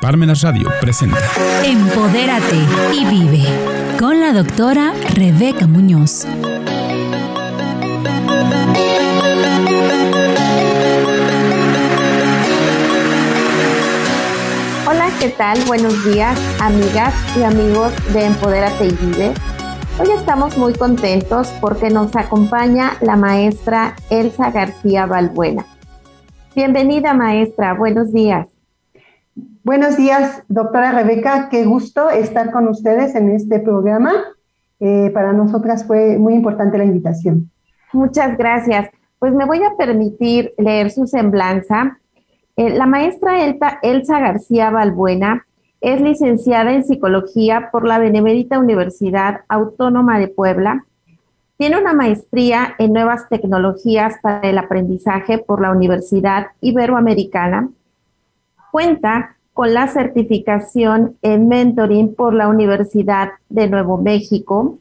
Parmenas Radio presenta Empodérate y vive con la doctora Rebeca Muñoz. Hola, ¿qué tal? Buenos días, amigas y amigos de Empodérate y Vive. Hoy estamos muy contentos porque nos acompaña la maestra Elsa García Balbuena. Bienvenida, maestra. Buenos días. Buenos días, doctora Rebeca. Qué gusto estar con ustedes en este programa. Eh, para nosotras fue muy importante la invitación. Muchas gracias. Pues me voy a permitir leer su semblanza. Eh, la maestra Elsa García Balbuena es licenciada en psicología por la Benemérita Universidad Autónoma de Puebla tiene una maestría en nuevas tecnologías para el aprendizaje por la Universidad Iberoamericana. Cuenta con la certificación en mentoring por la Universidad de Nuevo México.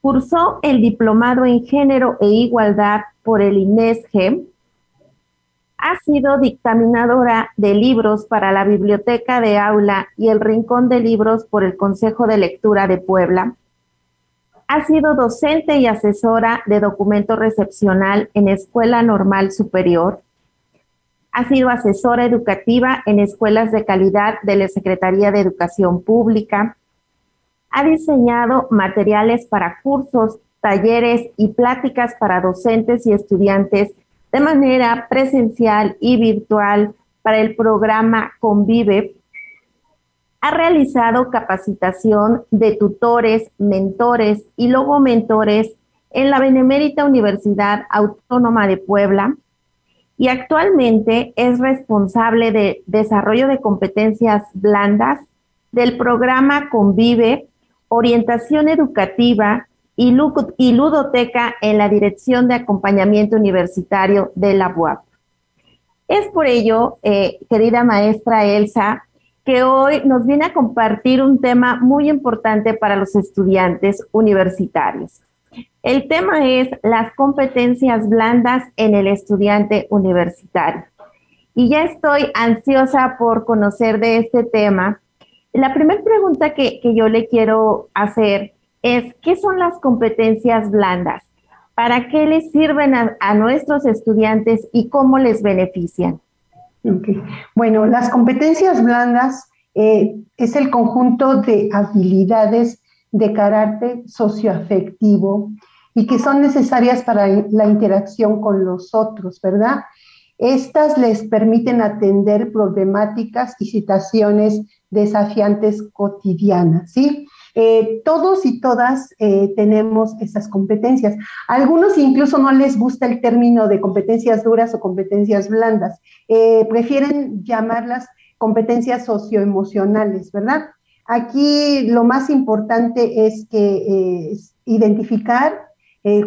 Cursó el diplomado en género e igualdad por el INESGE. Ha sido dictaminadora de libros para la Biblioteca de Aula y el Rincón de Libros por el Consejo de Lectura de Puebla ha sido docente y asesora de documento recepcional en Escuela Normal Superior. Ha sido asesora educativa en escuelas de calidad de la Secretaría de Educación Pública. Ha diseñado materiales para cursos, talleres y pláticas para docentes y estudiantes de manera presencial y virtual para el programa Convive ha realizado capacitación de tutores, mentores y luego mentores en la Benemérita Universidad Autónoma de Puebla y actualmente es responsable de desarrollo de competencias blandas del programa Convive, orientación educativa y, ludoteca en la Dirección de Acompañamiento Universitario de la UAP. Es por ello, eh, querida maestra Elsa, que hoy nos viene a compartir un tema muy importante para los estudiantes universitarios. El tema es las competencias blandas en el estudiante universitario. Y ya estoy ansiosa por conocer de este tema. La primera pregunta que, yo le quiero hacer es, ¿qué son las competencias blandas? ¿Para qué les sirven a nuestros estudiantes y cómo les benefician? Bueno, las competencias blandas eh, es el conjunto de habilidades de carácter socioafectivo y que son necesarias para la interacción con los otros, ¿verdad? Estas les permiten atender problemáticas y situaciones desafiantes cotidianas, ¿sí? Eh, todos y todas eh, tenemos esas competencias. algunos incluso no les gusta el término de competencias duras o competencias blandas. Eh, prefieren llamarlas competencias socioemocionales, ¿verdad? Aquí lo más importante es que identificar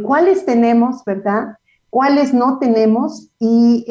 cuáles tenemos, ¿verdad? Cuáles no tenemos y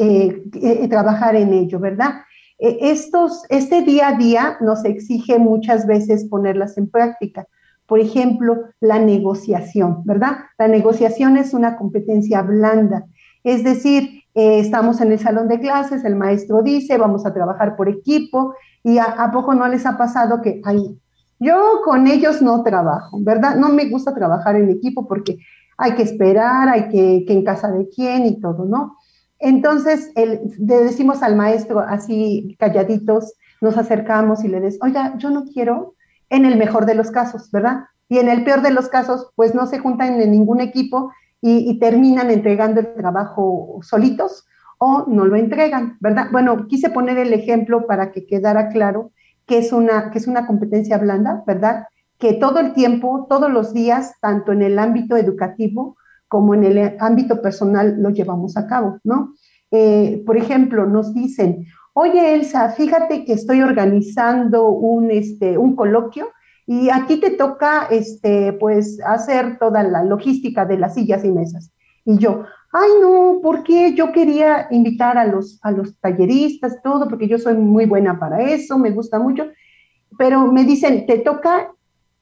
trabajar en ello, ¿verdad? E, estos, este día a día nos exige muchas veces ponerlas en práctica. Por ejemplo, la negociación, ¿verdad? La negociación es una competencia blanda. Es decir, eh, estamos en el salón de clases, el maestro dice, vamos a trabajar por equipo, y a, poco no les ha pasado que, ay, yo con ellos no trabajo, ¿verdad? No me gusta trabajar en equipo porque hay que esperar, hay que, que en casa de quién y todo, ¿no? Entonces, le decimos al maestro así calladitos, nos acercamos y le decimos, oiga, yo no quiero, en el mejor de los casos, ¿verdad? Y en el peor de los casos, pues no se juntan en ningún equipo y, terminan entregando el trabajo solitos o no lo entregan, ¿verdad? Bueno, quise poner el ejemplo para que quedara claro que es una, que es una competencia blanda, ¿verdad? Que todo el tiempo, todos los días, tanto en el ámbito educativo como en el ámbito personal lo llevamos a cabo, ¿no? Eh, por ejemplo, nos dicen, oye Elsa, fíjate que estoy organizando un, este, un coloquio y a ti te toca, este, pues, hacer toda la logística de las sillas y mesas. Y yo, ay, no, porque yo quería invitar a los, a los talleristas, todo, porque yo soy muy buena para eso, me gusta mucho, pero me dicen, te toca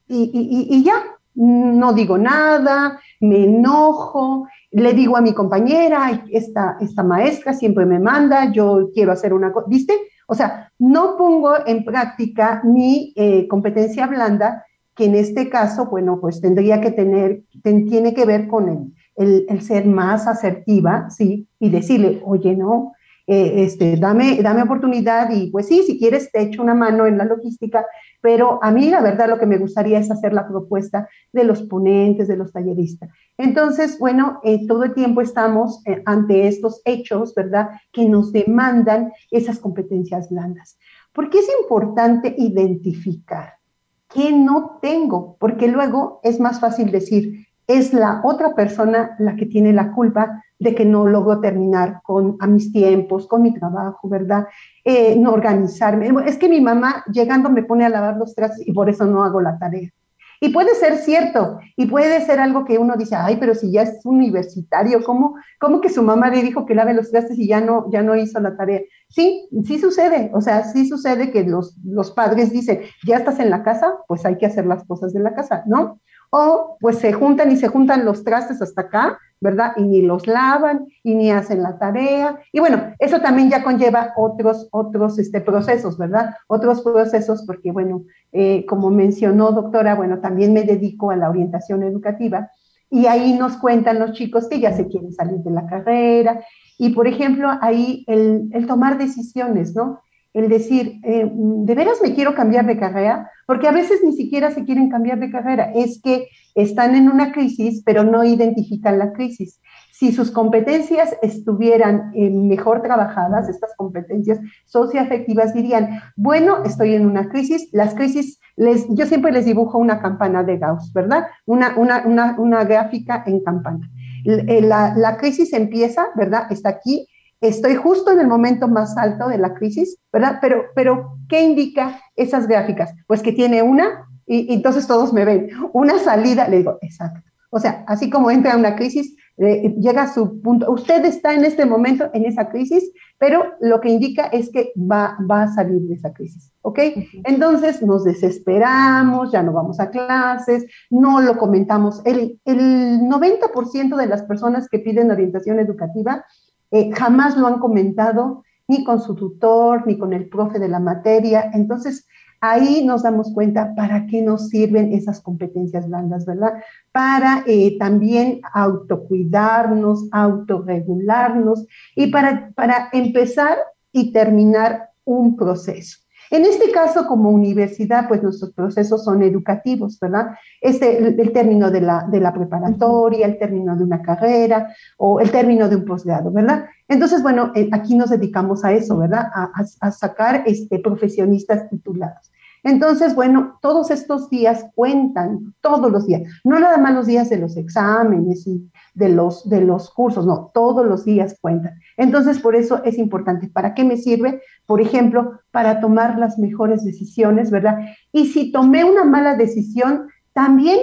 y, y, ya, no digo nada, me enojo, le digo a mi compañera, esta, esta maestra siempre me manda, yo quiero hacer una cosa, ¿viste? O sea, no pongo en práctica mi eh, competencia blanda, que en este caso, bueno, pues tendría que tener, tiene que ver con el, el, ser más asertiva, ¿sí? Y decirle, oye, no, eh, este, dame, dame oportunidad y pues sí, si quieres te echo una mano en la logística, pero a mí la verdad lo que me gustaría es hacer la propuesta de los ponentes, de los talleristas. Entonces, bueno, eh, todo el tiempo estamos eh, ante estos hechos, ¿verdad? Que nos demandan esas competencias blandas. ¿Por qué es importante identificar qué no tengo? Porque luego es más fácil decir, es la otra persona la que tiene la culpa de que no logro terminar con, a mis tiempos, con mi trabajo, ¿verdad? Eh, no organizarme. Es que mi mamá llegando me pone a lavar los trastes y por eso no hago la tarea. Y puede ser cierto, y puede ser algo que uno dice, ay, pero si ya es universitario, ¿cómo, cómo que su mamá le dijo que lave los trastes y ya no, ya no hizo la tarea? Sí, sí sucede, o sea, sí sucede que los, los padres dicen, ya estás en la casa, pues hay que hacer las cosas de la casa, ¿no? O pues se juntan y se juntan los trastes hasta acá, ¿verdad? Y ni los lavan y ni hacen la tarea. Y bueno, eso también ya conlleva otros, otros este, procesos, ¿verdad? Otros procesos porque, bueno, eh, como mencionó doctora, bueno, también me dedico a la orientación educativa y ahí nos cuentan los chicos que ya se quieren salir de la carrera y, por ejemplo, ahí el, el tomar decisiones, ¿no? El decir, eh, ¿de veras me quiero cambiar de carrera? Porque a veces ni siquiera se quieren cambiar de carrera. Es que están en una crisis, pero no identifican la crisis. Si sus competencias estuvieran eh, mejor trabajadas, estas competencias socioafectivas dirían, bueno, estoy en una crisis, las crisis, les, yo siempre les dibujo una campana de Gauss, ¿verdad? Una, una, una, gráfica en campana. Eh, la, la, crisis empieza, ¿verdad? Está aquí, estoy justo en el momento más alto de la crisis, ¿verdad? Pero, pero ¿qué indica esas gráficas? Pues que tiene una y, entonces todos me ven. Una salida, le digo, exacto. O sea, así como entra una crisis, eh, llega a su punto. Usted está en este momento en esa crisis, pero lo que indica es que va, va a salir de esa crisis, ¿ok? Entonces nos desesperamos, ya no vamos a clases, no lo comentamos. El, el 90% de las personas que piden orientación educativa eh, jamás lo han comentado ni con su tutor, ni con el profe de la materia. Entonces, ahí nos damos cuenta para qué nos sirven esas competencias blandas, ¿verdad? Para eh, también autocuidarnos, autorregularnos y para, para empezar y terminar un proceso. En este caso, como universidad, pues nuestros procesos son educativos, ¿verdad? Este, el, término de la, de la preparatoria, el término de una carrera o el término de un posgrado, ¿verdad? Entonces, bueno, eh, aquí nos dedicamos a eso, ¿verdad? A, a, sacar este, profesionistas titulados. Entonces, bueno, todos estos días cuentan, todos los días, no nada más los días de los exámenes y de los, de los cursos, no, todos los días cuentan. Entonces, por eso es importante. ¿Para qué me sirve? Por ejemplo, para tomar las mejores decisiones, ¿verdad? Y si tomé una mala decisión, también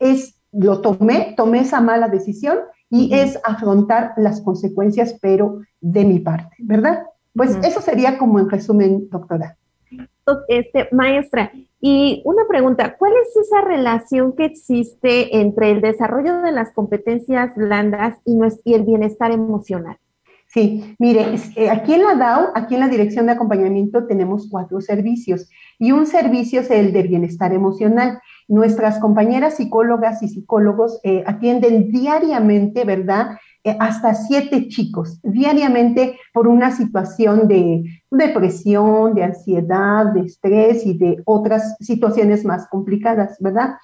es, lo tomé, tomé esa mala decisión y es afrontar las consecuencias, pero de mi parte, ¿verdad? Pues eso sería como en resumen, doctora este, maestra, y una pregunta, ¿cuál es esa relación que existe entre el desarrollo de las competencias blandas y, el bienestar emocional? Sí, mire, aquí en la DAO, aquí en la Dirección de Acompañamiento, tenemos cuatro servicios y un servicio es el de bienestar emocional. Nuestras compañeras psicólogas y psicólogos eh, atienden diariamente, ¿verdad? Eh, hasta siete chicos diariamente por una situación de depresión, de ansiedad, de estrés y de otras situaciones más complicadas, ¿verdad?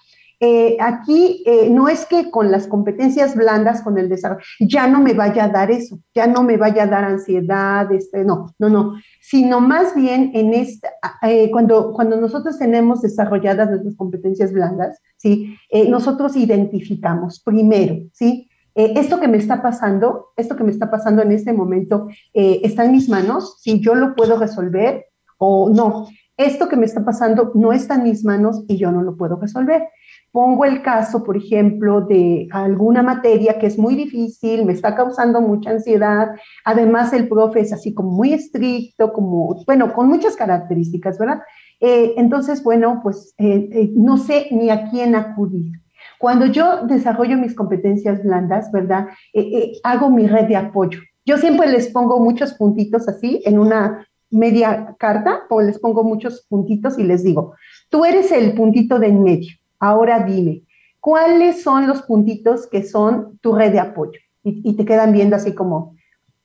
Eh, aquí eh, no es que con las competencias blandas, con el desarrollo, ya no me vaya a dar eso, ya no me vaya a dar ansiedad, este, no, no, no, sino más bien en esta, cuando, cuando nosotros tenemos desarrolladas nuestras competencias blandas, ¿sí? nosotros identificamos primero, ¿sí? Eh, esto que me está pasando, esto que me está pasando en este momento, eh, está en mis manos, si yo lo puedo resolver o no. Esto que me está pasando no está en mis manos y yo no lo puedo resolver. Pongo el caso, por ejemplo, de alguna materia que es muy difícil, me está causando mucha ansiedad. Además, el profe es así como muy estricto, como, bueno, con muchas características, ¿verdad? Eh, entonces, bueno, pues no sé ni a quién acudir. Cuando yo desarrollo mis competencias blandas, ¿verdad? Eh, eh, hago mi red de apoyo. Yo siempre les pongo muchos puntitos así en una, media carta, o les pongo muchos puntitos y les digo, tú eres el puntito de en medio. Ahora dime, ¿cuáles son los puntitos que son tu red de apoyo? Y, y te quedan viendo así como,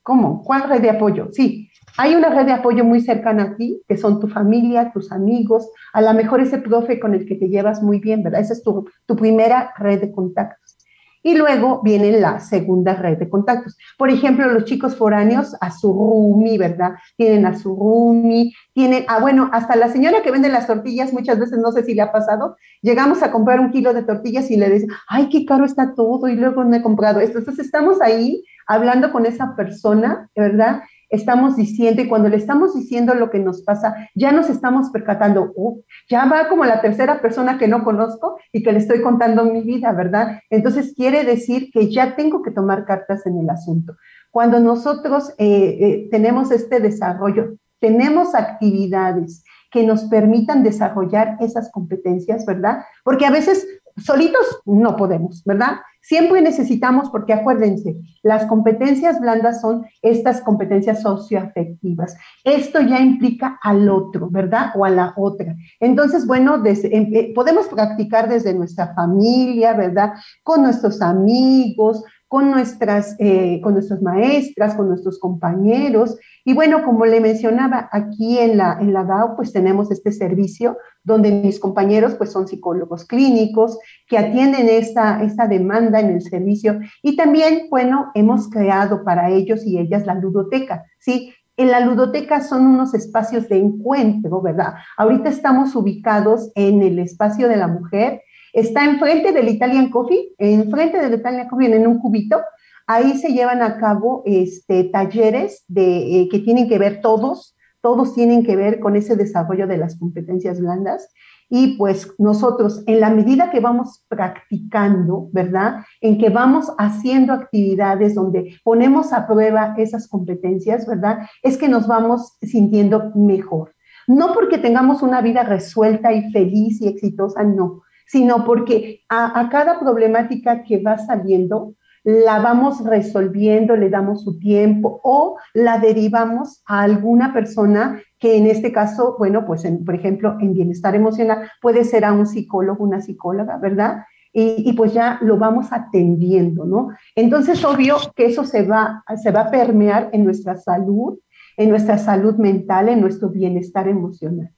¿cómo? ¿Cuál red de apoyo? Sí, hay una red de apoyo muy cercana a ti, que son tu familia, tus amigos, a lo mejor ese profe con el que te llevas muy bien, ¿verdad? Esa es tu, tu primera red de contactos. Y luego viene la segunda red de contactos. Por ejemplo, los chicos foráneos a su roomie, ¿verdad? Tienen a su roomie, tienen, ah, bueno, hasta la señora que vende las tortillas, muchas veces no sé si le ha pasado, llegamos a comprar un kilo de tortillas y le dicen, ay, qué caro está todo y luego no he comprado esto. Entonces estamos ahí hablando con esa persona, ¿verdad? Estamos diciendo y cuando le estamos diciendo lo que nos pasa, ya nos estamos percatando, uh, ya va como la tercera persona que no conozco y que le estoy contando mi vida, ¿verdad? Entonces quiere decir que ya tengo que tomar cartas en el asunto. Cuando nosotros eh, eh, tenemos este desarrollo, tenemos actividades que nos permitan desarrollar esas competencias, ¿verdad? Porque a veces solitos no podemos, ¿verdad? Siempre necesitamos, porque acuérdense, las competencias blandas son estas competencias socioafectivas. Esto ya implica al otro, ¿verdad? O a la otra. Entonces, bueno, em, eh, podemos practicar desde nuestra familia, ¿verdad? Con nuestros amigos, con nuestras, eh, con nuestras maestras, con nuestros compañeros. Y bueno, como le mencionaba, aquí en la, en la DAO, pues tenemos este servicio donde mis compañeros pues son psicólogos clínicos que atienden esta, esta demanda en el servicio. Y también, bueno, hemos creado para ellos y ellas la ludoteca, ¿sí? En la ludoteca son unos espacios de encuentro, ¿verdad? Ahorita estamos ubicados en el espacio de la mujer, Está enfrente del Italian Coffee, enfrente del Italian Coffee, en un cubito. Ahí se llevan a cabo este, talleres de, eh, que tienen que ver todos, todos tienen que ver con ese desarrollo de las competencias blandas. Y pues nosotros, en la medida que vamos practicando, ¿verdad? En que vamos haciendo actividades donde ponemos a prueba esas competencias, ¿verdad? Es que nos vamos sintiendo mejor. No porque tengamos una vida resuelta y feliz y exitosa, no, sino porque a, cada problemática que va saliendo, la vamos resolviendo, le damos su tiempo o la derivamos a alguna persona que en este caso, bueno, pues por ejemplo, en bienestar emocional puede ser a un psicólogo, una psicóloga, ¿verdad? Y, y, pues ya lo vamos atendiendo, ¿no? Entonces, obvio que eso se va, se va a permear en nuestra salud, en nuestra salud mental, en nuestro bienestar emocional.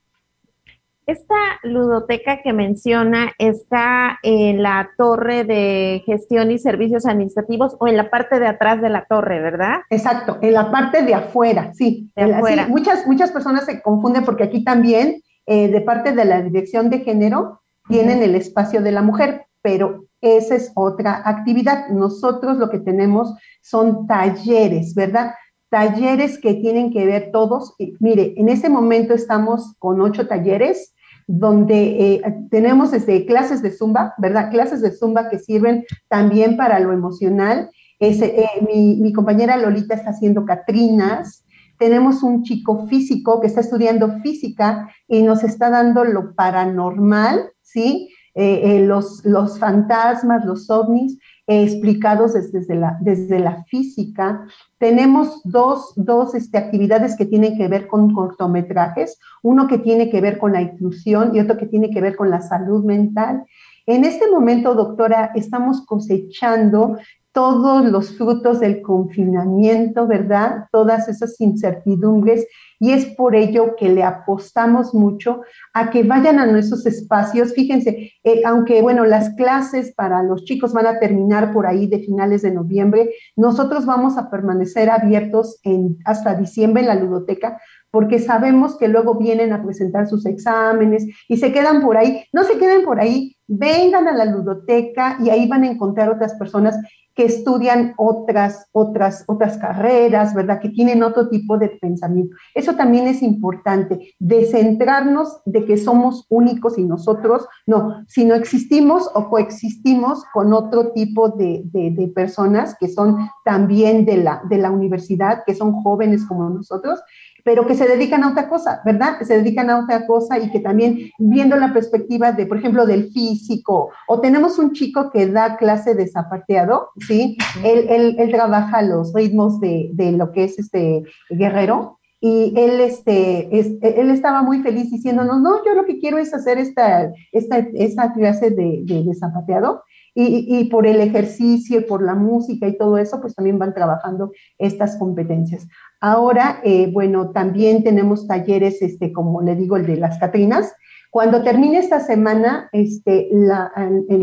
Esta ludoteca que menciona está en la torre de gestión y servicios administrativos o en la parte de atrás de la torre, ¿verdad? Exacto, en la parte de afuera, sí. De afuera. muchas, muchas personas se confunden porque aquí también, eh, de parte de la dirección de género, tienen el espacio de la mujer, pero esa es otra actividad. Nosotros lo que tenemos son talleres, ¿verdad? talleres que tienen que ver todos. Mire, en este momento estamos con ocho talleres donde eh, tenemos desde clases de zumba, ¿verdad? Clases de zumba que sirven también para lo emocional. Eh, mi, mi, compañera Lolita está haciendo Catrinas. Tenemos un chico físico que está estudiando física y nos está dando lo paranormal, ¿sí? Eh, los, los fantasmas, los ovnis, explicados desde, la, desde la física. Tenemos dos, dos este, actividades que tienen que ver con cortometrajes, uno que tiene que ver con la inclusión y otro que tiene que ver con la salud mental. En este momento, doctora, estamos cosechando todos los frutos del confinamiento, ¿verdad? Todas esas incertidumbres y es por ello que le apostamos mucho a que vayan a nuestros espacios. Fíjense, eh, aunque bueno, las clases para los chicos van a terminar por ahí de finales de noviembre, nosotros vamos a permanecer abiertos hasta diciembre en la ludoteca porque sabemos que luego vienen a presentar sus exámenes y se quedan por ahí. No se queden por ahí, vengan a la ludoteca y ahí van a encontrar otras personas que estudian otras, otras, otras carreras, ¿verdad? Que tienen otro tipo de pensamiento. Eso también es importante, de centrarnos de que somos únicos y nosotros, no, sino existimos o coexistimos con otro tipo de, de, personas que son también de la, de la universidad, que son jóvenes como nosotros, pero que se dedican a otra cosa, ¿verdad? Que se dedican a otra cosa y que también viendo la perspectiva de, por ejemplo, del físico, o tenemos un chico que da clase de zapateado, ¿sí? él, él, él, trabaja los ritmos de, de, lo que es este guerrero, y él, este, él estaba muy feliz diciéndonos, no, yo lo que quiero es hacer esta, esta, esta clase de, de, zapateado. Y, y, por el ejercicio, por la música y todo eso, pues también van trabajando estas competencias. Ahora, eh, bueno, también tenemos talleres, este, como le digo, el de las Catrinas, cuando termine esta semana, este, en,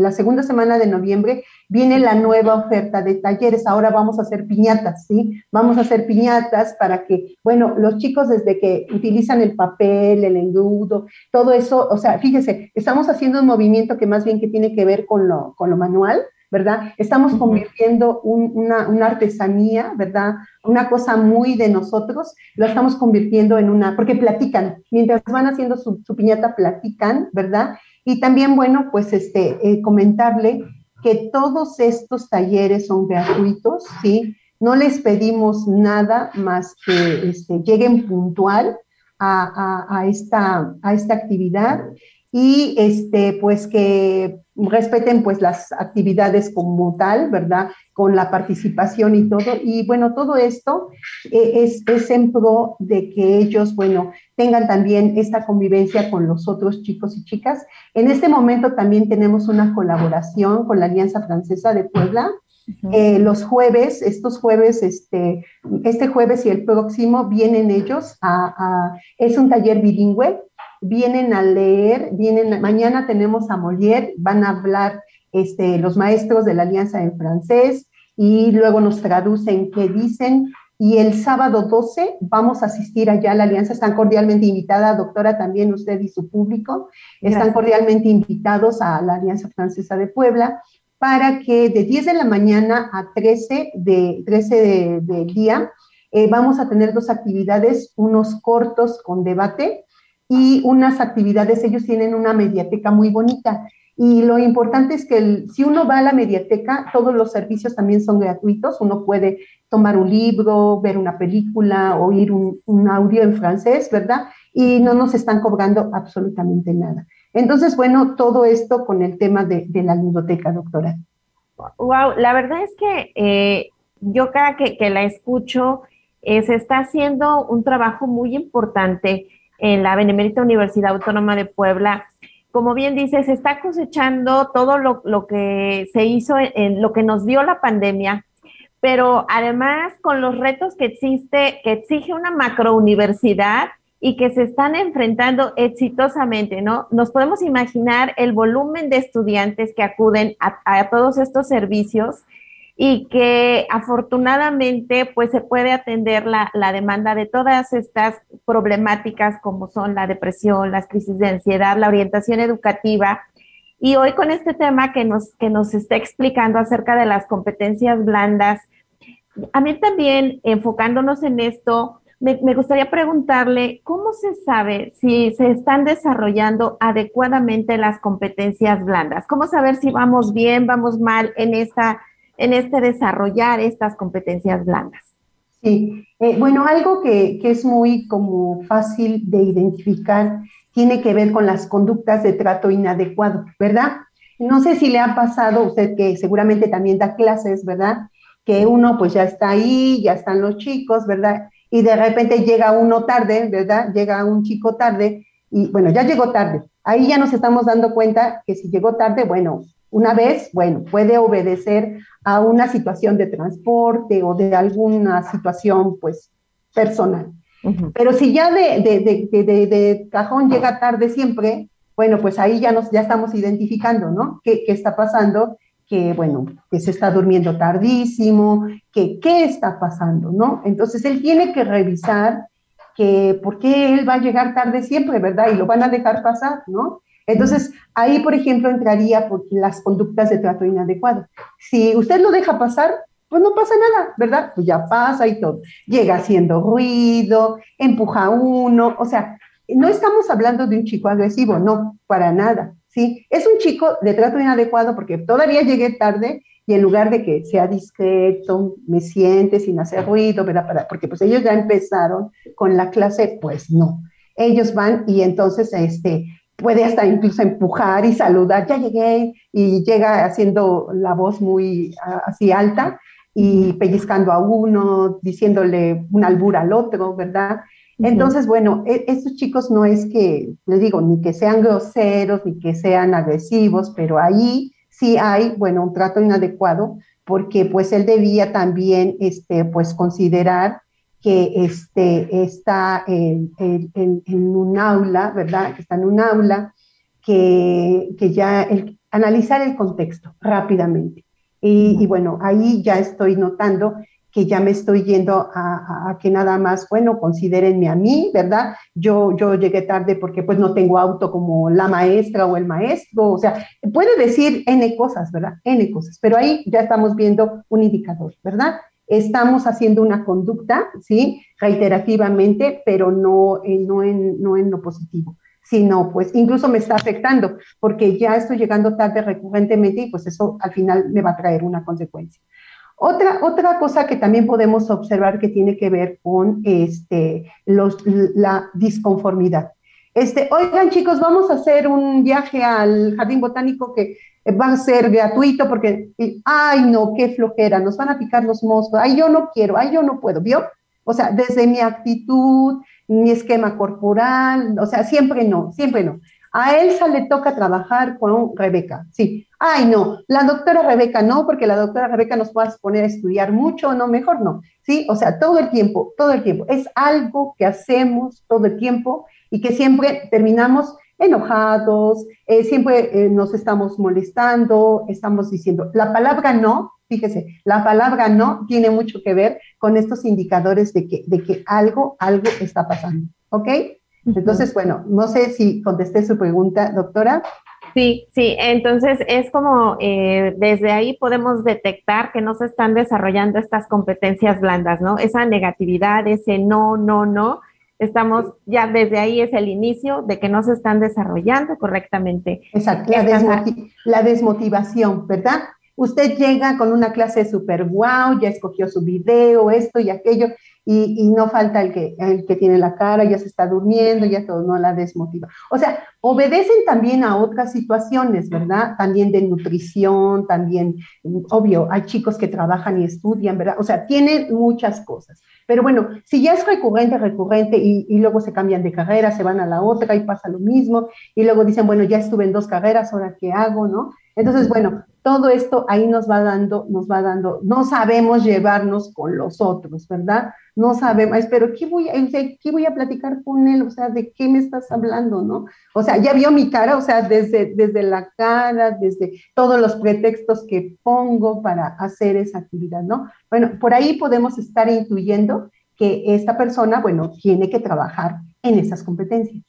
la segunda semana de noviembre, viene la nueva oferta de talleres. Ahora vamos a hacer piñatas, ¿sí? Vamos a hacer piñatas para que, bueno, los chicos desde que utilizan el papel, el endudo, todo eso, o sea, fíjese, estamos haciendo un movimiento que más bien que tiene que ver con lo, con lo manual, ¿verdad? Estamos convirtiendo una, artesanía, ¿verdad? Una cosa muy de nosotros, lo estamos convirtiendo en una, porque platican, mientras van haciendo su, piñata, platican, ¿verdad? Y también, bueno, pues este, eh, comentarle que todos estos talleres son gratuitos, ¿sí? No les pedimos nada más que este, lleguen puntual a, esta, a esta actividad y este, pues que respeten pues las actividades como tal, ¿verdad? Con la participación y todo. Y bueno, todo esto eh, es, es en pro de que ellos, bueno, tengan también esta convivencia con los otros chicos y chicas. En este momento también tenemos una colaboración con la Alianza Francesa de Puebla. Eh, los jueves, estos jueves, este, este jueves y el próximo vienen ellos a, a es un taller bilingüe vienen a leer, vienen, mañana tenemos a Molière, van a hablar este, los maestros de la Alianza en francés y luego nos traducen qué dicen. Y el sábado 12 vamos a asistir allá a la Alianza. Están cordialmente invitadas, doctora, también usted y su público. Están cordialmente invitados a la Alianza Francesa de Puebla para que de 10 de la mañana a 13 de, 13 del día eh, vamos a tener dos actividades, unos cortos con debate y unas actividades, ellos tienen una mediateca muy bonita. Y lo importante es que si uno va a la mediateca, todos los servicios también son gratuitos. Uno puede tomar un libro, ver una película, oír un, un audio en francés, ¿verdad? Y no nos están cobrando absolutamente nada. Entonces, bueno, todo esto con el tema de, la ludoteca, doctora. Wow, la verdad es que eh, yo cada que, que la escucho, eh, se está haciendo un trabajo muy importante en la Benemérita Universidad Autónoma de Puebla. Como bien dices, se está cosechando todo lo, que se hizo en, lo que nos dio la pandemia, pero además con los retos que existe, que exige una macrouniversidad y que se están enfrentando exitosamente, ¿no? Nos podemos imaginar el volumen de estudiantes que acuden a todos estos servicios y que afortunadamente pues se puede atender la, demanda de todas estas problemáticas como son la depresión, las crisis de ansiedad, la orientación educativa. Y hoy con este tema que nos, que nos está explicando acerca de las competencias blandas, a mí también enfocándonos en esto, me, me, gustaría preguntarle, ¿cómo se sabe si se están desarrollando adecuadamente las competencias blandas? ¿Cómo saber si vamos bien, vamos mal en esta en este desarrollar estas competencias blandas? Sí, eh, bueno, algo que, que, es muy como fácil de identificar tiene que ver con las conductas de trato inadecuado, ¿verdad? No sé si le ha pasado a usted que seguramente también da clases, ¿verdad? Que uno pues ya está ahí, ya están los chicos, ¿verdad? Y de repente llega uno tarde, ¿verdad? Llega un chico tarde y bueno, ya llegó tarde. Ahí ya nos estamos dando cuenta que si llegó tarde, bueno, una vez, bueno, puede obedecer a una situación de transporte o de alguna situación, pues, personal. Pero si ya de, de, de, cajón llega tarde siempre, bueno, pues ahí ya, nos, ya estamos identificando, ¿no? ¿Qué, ¿Qué, está pasando? Que, bueno, que se está durmiendo tardísimo, que qué está pasando, ¿no? Entonces él tiene que revisar que por qué él va a llegar tarde siempre, ¿verdad? Y lo van a dejar pasar, ¿no? Entonces, ahí, por ejemplo, entraría por las conductas de trato inadecuado. Si usted lo deja pasar, pues no pasa nada, ¿verdad? Pues ya pasa y todo. Llega haciendo ruido, empuja uno, o sea, no estamos hablando de un chico agresivo, no, para nada, ¿sí? Es un chico de trato inadecuado porque todavía llegué tarde y en lugar de que sea discreto, me siente sin hacer ruido, ¿verdad? porque pues ellos ya empezaron con la clase, pues no. Ellos van y entonces, este, puede hasta incluso empujar y saludar, ya llegué, y llega haciendo la voz muy así alta y pellizcando a uno, diciéndole un albur al otro, ¿verdad? Entonces, bueno, e, estos chicos no es que, les digo, ni que sean groseros, ni que sean agresivos, pero ahí sí hay, bueno, un trato inadecuado, porque pues él debía también, este, pues considerar que este, está en, un aula, ¿verdad? Que está en un aula, que, que ya analizar el contexto rápidamente. Y, bueno, ahí ya estoy notando que ya me estoy yendo a, que nada más, bueno, considérenme a mí, ¿verdad? Yo, yo llegué tarde porque pues no tengo auto como la maestra o el maestro, o sea, puede decir N cosas, ¿verdad? N cosas, pero ahí ya estamos viendo un indicador, ¿verdad? Estamos haciendo una conducta, ¿sí? Reiterativamente, pero no, no, en, no en lo positivo sino pues incluso me está afectando porque ya estoy llegando tarde recurrentemente y pues eso al final me va a traer una consecuencia. Otra, otra cosa que también podemos observar que tiene que ver con este, los, la disconformidad. Este, oigan chicos, vamos a hacer un viaje al jardín botánico que va a ser gratuito porque, ay no, qué flojera, nos van a picar los moscos, ay yo no quiero, ay yo no puedo, ¿vio? O sea, desde mi actitud, mi esquema corporal, o sea, siempre no, siempre no. A Elsa le toca trabajar con Rebeca, sí. Ay, no, la doctora Rebeca no, porque la doctora Rebeca nos puede poner a estudiar mucho, no, mejor no, sí. O sea, todo el tiempo, todo el tiempo. Es algo que hacemos todo el tiempo y que siempre terminamos enojados, eh, siempre eh, nos estamos molestando, estamos diciendo, la palabra no Fíjese, la palabra no tiene mucho que ver con estos indicadores de que, de que algo, algo está pasando. ¿Ok? Entonces, bueno, no sé si contesté su pregunta, doctora. Sí, sí, entonces es como eh, desde ahí podemos detectar que no se están desarrollando estas competencias blandas, ¿no? Esa negatividad, ese no, no, no, estamos ya desde ahí es el inicio de que no se están desarrollando correctamente. Exacto, la desmotivación, ¿verdad? Usted llega con una clase súper wow, ya escogió su video, esto y aquello, y, no falta el que, el que tiene la cara, ya se está durmiendo, ya todo no la desmotiva. O sea, obedecen también a otras situaciones, ¿verdad? También de nutrición, también, obvio, hay chicos que trabajan y estudian, ¿verdad? O sea, tienen muchas cosas. Pero bueno, si ya es recurrente, recurrente, y, y luego se cambian de carrera, se van a la otra y pasa lo mismo, y luego dicen, bueno, ya estuve en dos carreras, ahora qué hago, ¿no? Entonces, bueno, todo esto ahí nos va dando, nos va dando, no sabemos llevarnos con los otros, ¿verdad? No sabemos, pero ¿qué voy, a, ¿qué voy a platicar con él? O sea, ¿de qué me estás hablando, no? O sea, ya vio mi cara, o sea, desde, desde la cara, desde todos los pretextos que pongo para hacer esa actividad, ¿no? Bueno, por ahí podemos estar intuyendo que esta persona, bueno, tiene que trabajar en esas competencias.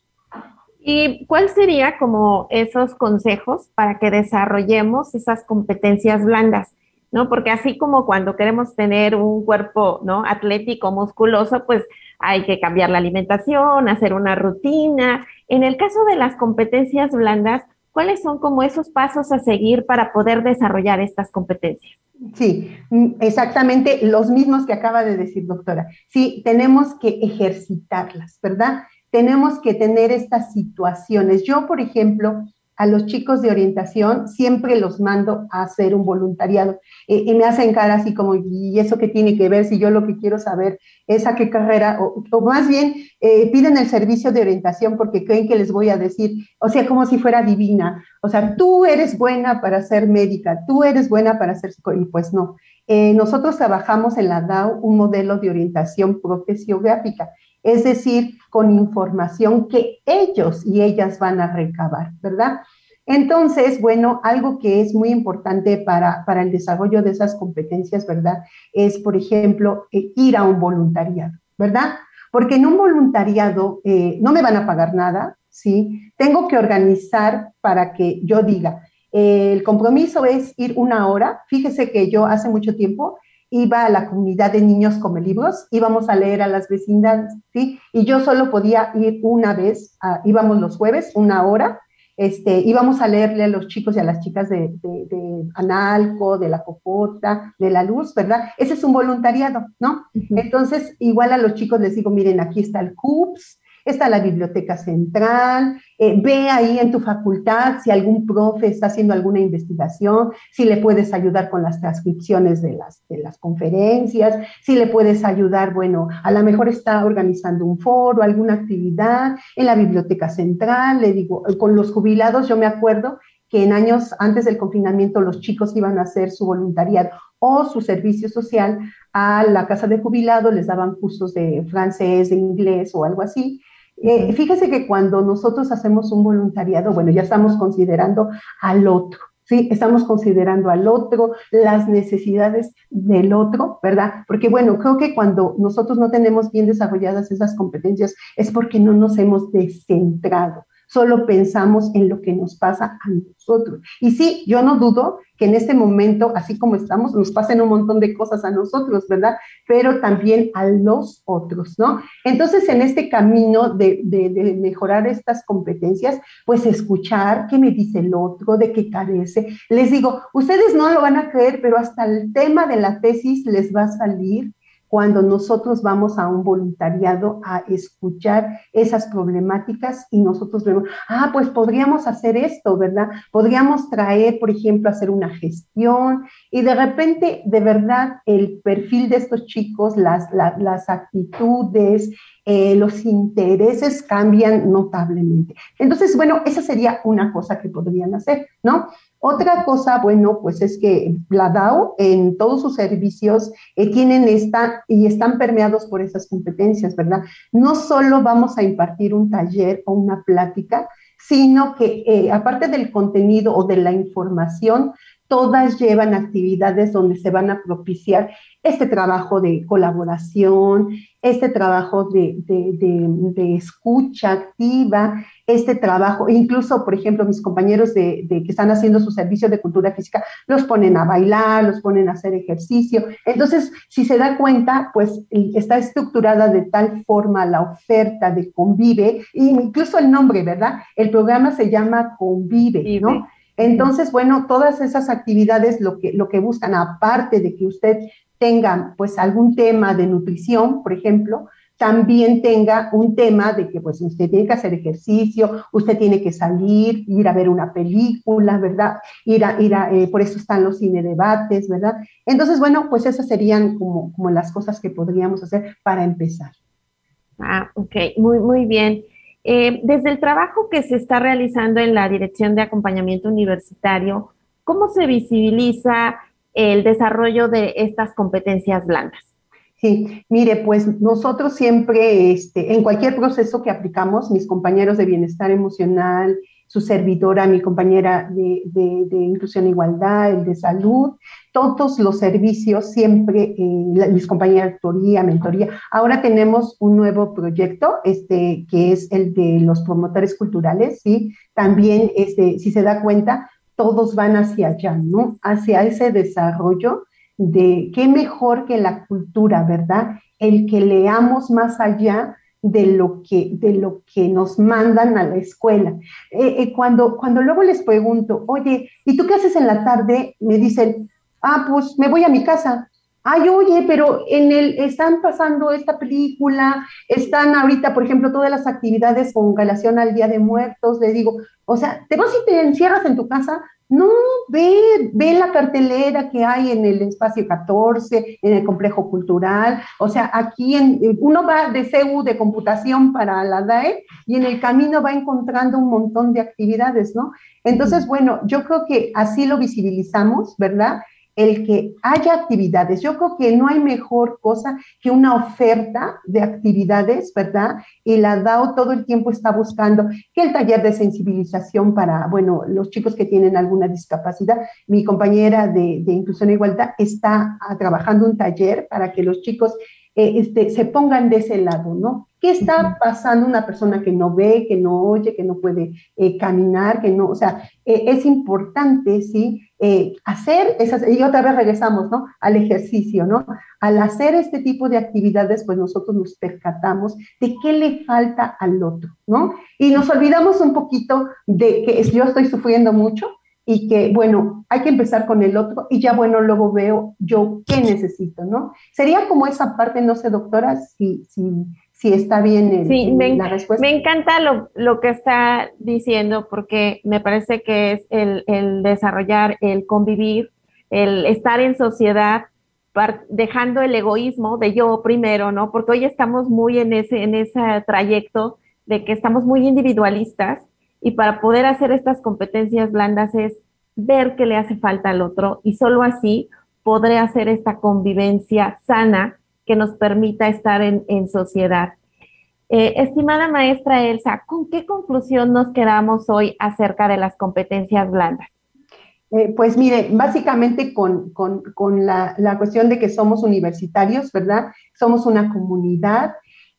¿Y cuál sería como esos consejos para que desarrollemos esas competencias blandas? ¿No? Porque así como cuando queremos tener un cuerpo, ¿no? Atlético, musculoso, pues hay que cambiar la alimentación, hacer una rutina. En el caso de las competencias blandas, ¿cuáles son como esos pasos a seguir para poder desarrollar estas competencias? Sí, mm, exactamente los mismos que acaba de decir doctora. Sí, tenemos que ejercitarlas, ¿verdad? Tenemos que tener estas situaciones. Yo, por ejemplo, a los chicos de orientación siempre los mando a hacer un voluntariado eh, y me hacen cara así como, ¿y eso qué tiene que ver? Si yo lo que quiero saber es a qué carrera, o, más bien eh, piden el servicio de orientación porque creen que les voy a decir, o sea, como si fuera divina, o sea, tú eres buena para ser médica, tú eres buena para ser y pues no. Eh, nosotros trabajamos en la DAO un modelo de orientación profesiográfica es decir, con información que ellos y ellas van a recabar, ¿verdad? Entonces, bueno, algo que es muy importante para, para el desarrollo de esas competencias, ¿verdad? Es, por ejemplo, eh, ir a un voluntariado, ¿verdad? Porque en un voluntariado eh, no me van a pagar nada, ¿sí? Tengo que organizar para que yo diga, el compromiso es ir una hora. Fíjese que yo hace mucho tiempo iba a la comunidad de niños come libros, íbamos a leer a las vecindades, ¿sí? Y yo solo podía ir una vez, íbamos los jueves, una hora, este, íbamos a leerle a los chicos y a las chicas de, Analco, de la Copota, de la Luz, ¿verdad? Ese es un voluntariado, ¿no? Entonces, igual a los chicos les digo, miren, aquí está el CUPS, está la biblioteca central, eh, ve ahí en tu facultad si algún profe está haciendo alguna investigación, si le puedes ayudar con las transcripciones de las, de las conferencias, si le puedes ayudar, bueno, a lo mejor está organizando un foro, alguna actividad en la biblioteca central, le digo, con los jubilados, yo me acuerdo que en años antes del confinamiento los chicos iban a hacer su voluntariado o su servicio social a la casa de jubilados, les daban cursos de francés, de inglés o algo así. Eh, fíjese que cuando nosotros hacemos un voluntariado, bueno, ya estamos considerando al otro, ¿sí? Estamos considerando al otro, las necesidades del otro, ¿verdad? Porque bueno, creo que cuando nosotros no tenemos bien desarrolladas esas competencias es porque no nos hemos descentrado solo pensamos en lo que nos pasa a nosotros. Y sí, yo no dudo que en este momento, así como estamos, nos pasen un montón de cosas a nosotros, ¿verdad? Pero también a los otros, ¿no? Entonces, en este camino de, de, mejorar estas competencias, pues escuchar qué me dice el otro, de qué carece. Les digo, ustedes no lo van a creer, pero hasta el tema de la tesis les va a salir cuando nosotros vamos a un voluntariado a escuchar esas problemáticas y nosotros vemos, ah, pues podríamos hacer esto, ¿verdad? Podríamos traer, por ejemplo, hacer una gestión y de repente, de verdad, el perfil de estos chicos, las, las, actitudes, eh, los intereses cambian notablemente. Entonces, bueno, esa sería una cosa que podrían hacer, ¿no? Otra cosa, bueno, pues es que la DAO en todos sus servicios eh, tienen esta y están permeados por esas competencias, ¿verdad? No solo vamos a impartir un taller o una plática, sino que eh, aparte del contenido o de la información, todas llevan actividades donde se van a propiciar este trabajo de colaboración, este trabajo de, escucha activa, este trabajo, incluso, por ejemplo, mis compañeros de, que están haciendo su servicio de cultura física, los ponen a bailar, los ponen a hacer ejercicio. Entonces, si se da cuenta, pues está estructurada de tal forma la oferta de Convive, incluso el nombre, ¿verdad? El programa se llama Convive, ¿no? Entonces, bueno, todas esas actividades lo que, lo que buscan, aparte de que usted tenga pues algún tema de nutrición, por ejemplo, también tenga un tema de que pues usted tiene que hacer ejercicio, usted tiene que salir, ir a ver una película, ¿verdad? Ir a, ir a, eh, por eso están los cine debates, ¿verdad? Entonces, bueno, pues esas serían como, como las cosas que podríamos hacer para empezar. Ah, ok, muy, muy bien. Eh, desde el trabajo que se está realizando en la Dirección de Acompañamiento Universitario, ¿cómo se visibiliza el desarrollo de estas competencias blandas? Sí, mire, pues nosotros siempre, este, en cualquier proceso que aplicamos, mis compañeros de bienestar emocional, su servidora, mi compañera de, inclusión e igualdad, el de salud, todos los servicios, siempre, eh, mis compañeras de tutoría, mentoría. Ahora tenemos un nuevo proyecto, este, que es el de los promotores culturales, ¿sí? También, este, si se da cuenta, todos van hacia allá, ¿no? Hacia ese desarrollo de qué mejor que la cultura, ¿verdad? El que leamos más allá de lo que, de lo que nos mandan a la escuela. Eh, eh, cuando, cuando luego les pregunto, oye, ¿y tú qué haces en la tarde? Me dicen, ah, pues me voy a mi casa. Ay, oye, pero en el, están pasando esta película, están ahorita, por ejemplo, todas las actividades con relación al Día de Muertos, le digo, o sea, te vas y te encierras en tu casa, no, ve, ve la cartelera que hay en el espacio 14, en el complejo cultural. O sea, aquí en, uno va de CEU de computación para la DAE y en el camino va encontrando un montón de actividades, ¿no? Entonces, bueno, yo creo que así lo visibilizamos, ¿verdad? El que haya actividades. Yo creo que no hay mejor cosa que una oferta de actividades, ¿verdad? Y la DAO todo el tiempo está buscando que el taller de sensibilización para, bueno, los chicos que tienen alguna discapacidad, mi compañera de, Inclusión e Igualdad está ah, trabajando un taller para que los chicos eh, este, se pongan de ese lado, ¿no? ¿Qué está pasando una persona que no ve, que no oye, que no puede eh, caminar, que no, o sea, eh, es importante, ¿sí? hacer esas, y otra vez regresamos, ¿no? Al ejercicio, ¿no? Al hacer este tipo de actividades, pues nosotros nos percatamos de qué le falta al otro, ¿no? Y nos olvidamos un poquito de que yo estoy sufriendo mucho, y que, bueno, hay que empezar con el otro y ya, bueno, luego veo yo qué necesito, ¿no? Sería como esa parte, no sé, doctora, si, si, si está bien sí, me, la respuesta. Me encanta lo, lo, que está diciendo porque me parece que es el, el desarrollar, el convivir, el estar en sociedad, dejando el egoísmo de yo primero, ¿no? Porque hoy estamos muy en ese, en ese trayecto de que estamos muy individualistas y para poder hacer estas competencias blandas es ver qué le hace falta al otro y solo así podré hacer esta convivencia sana que nos permita estar en, sociedad. Eh, estimada maestra Elsa, ¿con qué conclusión nos quedamos hoy acerca de las competencias blandas? Eh, pues mire, básicamente con, la, la, cuestión de que somos universitarios, ¿verdad? Somos una comunidad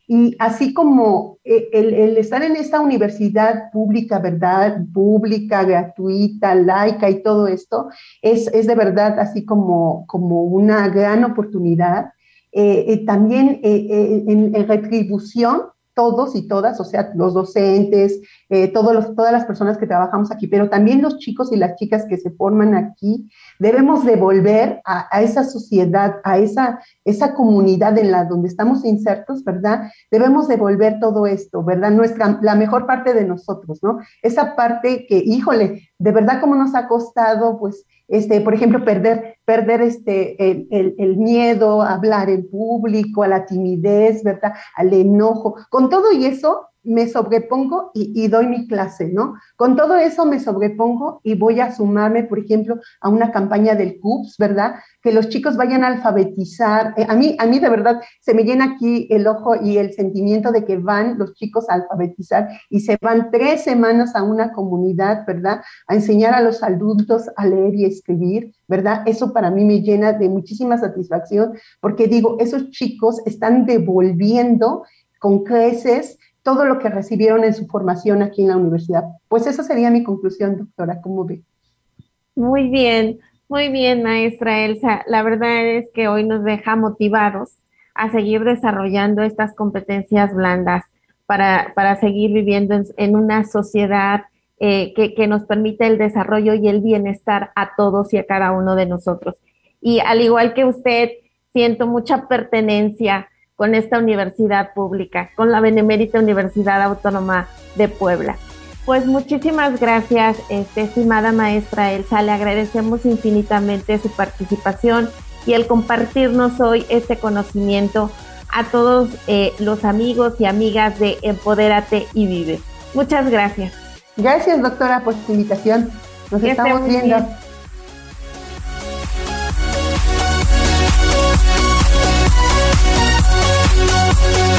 y así como eh, el, estar en esta universidad pública, ¿verdad? Pública, gratuita, laica y todo esto, es, de verdad así como, como una gran oportunidad. Eh, eh, también en, en, retribución todos y todas, o sea, los docentes, eh, todas las personas que trabajamos aquí, pero también los chicos y las chicas que se forman aquí, debemos devolver a, esa sociedad, a esa, esa comunidad en la donde estamos insertos, ¿verdad? Debemos devolver todo esto, ¿verdad? Nuestra, la mejor parte de nosotros, ¿no? Esa parte que, híjole, de verdad como nos ha costado, pues, este, por ejemplo, perder, perder este, el, el, miedo a hablar en público, a la timidez, ¿verdad? Al enojo. Con todo y eso, me sobrepongo y, doy mi clase, ¿no? Con todo eso me sobrepongo y voy a sumarme, por ejemplo, a una campaña del CUPS, ¿verdad? Que los chicos vayan a alfabetizar. Eh, a, mí, a mí de verdad se me llena aquí el ojo y el sentimiento de que van los chicos a alfabetizar y se van tres semanas a una comunidad, ¿verdad? A enseñar a los adultos a leer y escribir, ¿verdad? Eso para mí me llena de muchísima satisfacción porque digo, esos chicos están devolviendo con creces todo lo que recibieron en su formación aquí en la universidad. Pues esa sería mi conclusión, doctora, ¿cómo ve? Muy bien, muy bien, maestra Elsa. La verdad es que hoy nos deja motivados a seguir desarrollando estas competencias blandas para, para seguir viviendo en, una sociedad eh, que, que nos permite el desarrollo y el bienestar a todos y a cada uno de nosotros. Y al igual que usted, siento mucha pertenencia con esta universidad pública, con la Benemérita Universidad Autónoma de Puebla. Pues muchísimas gracias, este, estimada maestra Elsa. Le agradecemos infinitamente su participación y el compartirnos hoy este conocimiento a todos eh, los amigos y amigas de Empodérate y Vive. Muchas gracias. Gracias, doctora, por su invitación. Nos estamos viendo.